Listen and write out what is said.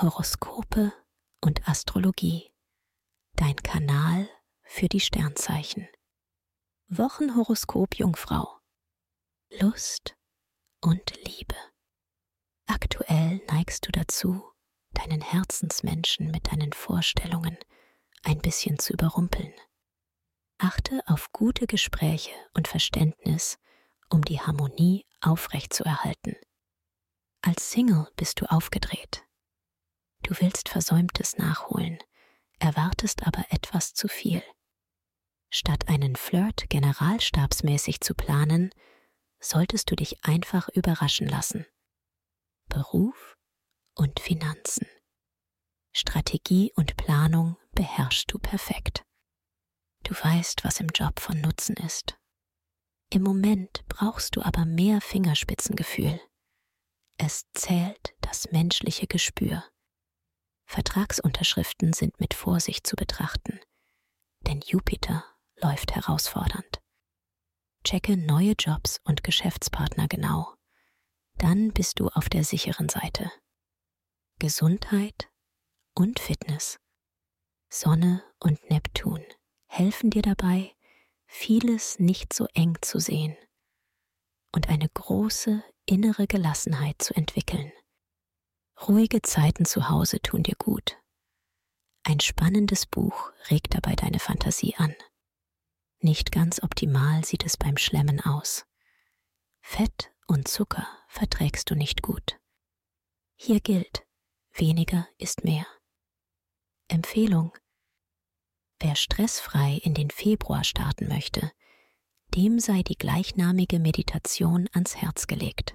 Horoskope und Astrologie. Dein Kanal für die Sternzeichen. Wochenhoroskop Jungfrau. Lust und Liebe. Aktuell neigst du dazu, deinen Herzensmenschen mit deinen Vorstellungen ein bisschen zu überrumpeln. Achte auf gute Gespräche und Verständnis, um die Harmonie aufrechtzuerhalten. Als Single bist du aufgedreht. Du willst Versäumtes nachholen, erwartest aber etwas zu viel. Statt einen Flirt generalstabsmäßig zu planen, solltest du dich einfach überraschen lassen. Beruf und Finanzen. Strategie und Planung beherrschst du perfekt. Du weißt, was im Job von Nutzen ist. Im Moment brauchst du aber mehr Fingerspitzengefühl. Es zählt das menschliche Gespür. Vertragsunterschriften sind mit Vorsicht zu betrachten, denn Jupiter läuft herausfordernd. Checke neue Jobs und Geschäftspartner genau. Dann bist du auf der sicheren Seite. Gesundheit und Fitness. Sonne und Neptun helfen dir dabei, vieles nicht so eng zu sehen und eine große innere Gelassenheit zu entwickeln. Ruhige Zeiten zu Hause tun dir gut. Ein spannendes Buch regt dabei deine Fantasie an. Nicht ganz optimal sieht es beim Schlemmen aus. Fett und Zucker verträgst du nicht gut. Hier gilt, weniger ist mehr. Empfehlung. Wer stressfrei in den Februar starten möchte, dem sei die gleichnamige Meditation ans Herz gelegt